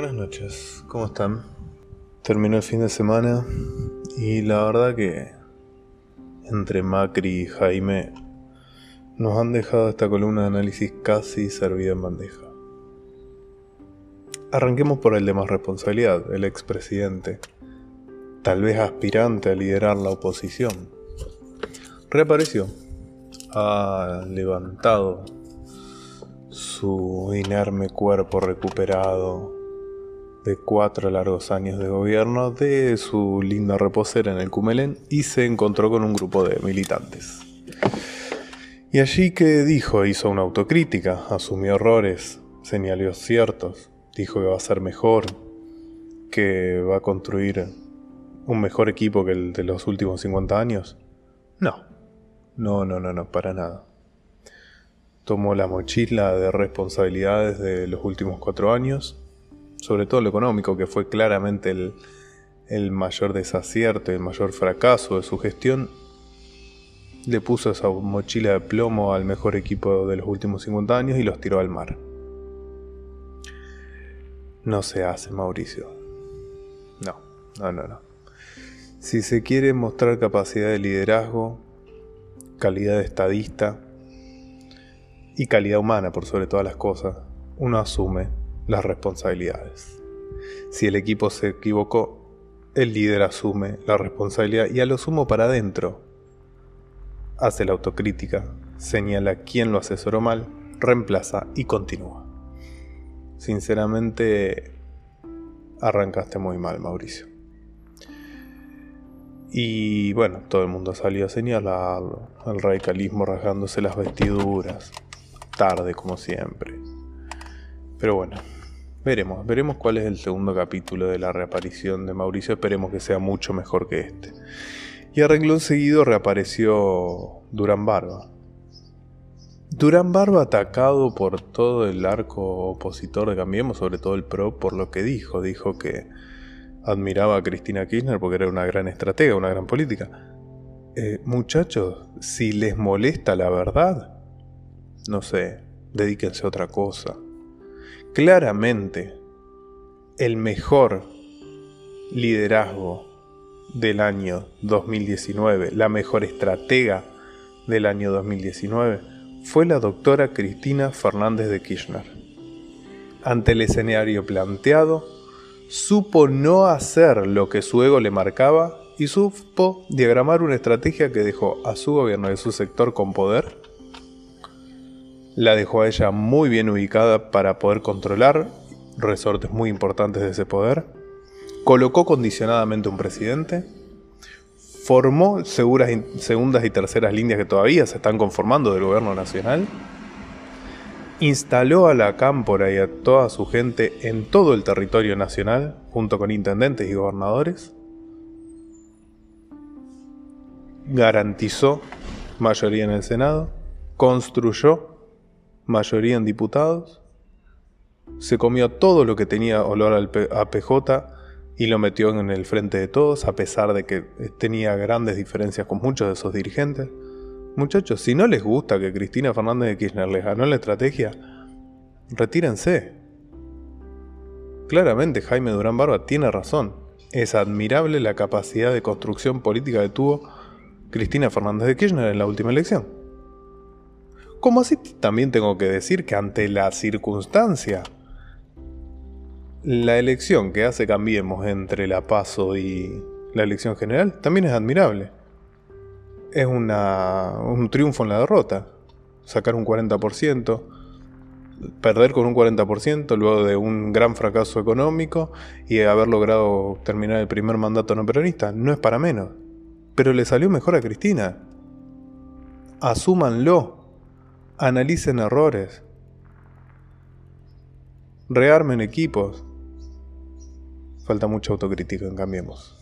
Buenas noches, ¿cómo están? Terminó el fin de semana y la verdad que entre Macri y Jaime nos han dejado esta columna de análisis casi servida en bandeja. Arranquemos por el de más responsabilidad, el expresidente, tal vez aspirante a liderar la oposición. Reapareció, ha levantado su inerme cuerpo recuperado de cuatro largos años de gobierno de su linda reposera en el Cumelén y se encontró con un grupo de militantes. Y allí que dijo, hizo una autocrítica, asumió errores, señaló ciertos, dijo que va a ser mejor, que va a construir un mejor equipo que el de los últimos 50 años. No, no, no, no, no, para nada. Tomó la mochila de responsabilidades de los últimos cuatro años sobre todo lo económico, que fue claramente el, mayor desacierto el mayor fracaso de su gestión, le puso esa mochila de plomo al mejor equipo de los últimos 50 años y los tiró al mar. No se hace, Mauricio. No, no, no, no. Si se quiere mostrar capacidad de liderazgo, calidad de estadista y calidad humana por sobre todas las cosas, uno asume las responsabilidades. Si el equipo se equivocó, el líder asume la responsabilidad y a lo sumo para adentro. Hace la autocrítica, señala quién lo asesoró mal, reemplaza y continúa. Sinceramente, arrancaste muy mal, Mauricio. Y bueno, todo el mundo salió a señalarlo, el radicalismo rasgándose las vestiduras, tarde como siempre. Pero bueno, Veremos, veremos cuál es el segundo capítulo de la reaparición de Mauricio. Esperemos que sea mucho mejor que este. Y a renglón seguido reapareció Durán Barba. Durán Barba atacado por todo el arco opositor de Cambiemos, sobre todo el PRO, por lo que dijo. Dijo que admiraba a Cristina Kirchner porque era una gran estratega, una gran política. Eh, muchachos, si les molesta la verdad, no sé, dedíquense a otra cosa claramente el mejor liderazgo del año 2019, la mejor estratega del año 2019, fue la doctora Cristina Fernández de Kirchner. Ante el escenario planteado, supo no hacer lo que su ego le marcaba y supo diagramar una estrategia que dejó a su gobierno y a su sector con poder la dejó a ella muy bien ubicada para poder controlar resortes muy importantes de ese poder, colocó condicionadamente un presidente, formó seguras, segundas y terceras líneas que todavía se están conformando del gobierno nacional, instaló a la cámpora y a toda su gente en todo el territorio nacional, junto con intendentes y gobernadores, garantizó mayoría en el Senado, construyó mayoría en diputados, se comió todo lo que tenía olor a PJ y lo metió en el frente de todos, a pesar de que tenía grandes diferencias con muchos de esos dirigentes. Muchachos, si no les gusta que Cristina Fernández de Kirchner les ganó la estrategia, retírense. Claramente Jaime Durán Barba tiene razón. Es admirable la capacidad de construcción política que tuvo Cristina Fernández de Kirchner en la última elección. Como así también tengo que decir que ante la circunstancia, la elección que hace Cambiemos entre la PASO y la elección general también es admirable. Es una, un triunfo en la derrota. Sacar un 40%, perder con un 40% luego de un gran fracaso económico y haber logrado terminar el primer mandato no peronista. No es para menos. Pero le salió mejor a Cristina. Asúmanlo. Analicen errores. Rearmen equipos. Falta mucha autocrítica en Cambiemos.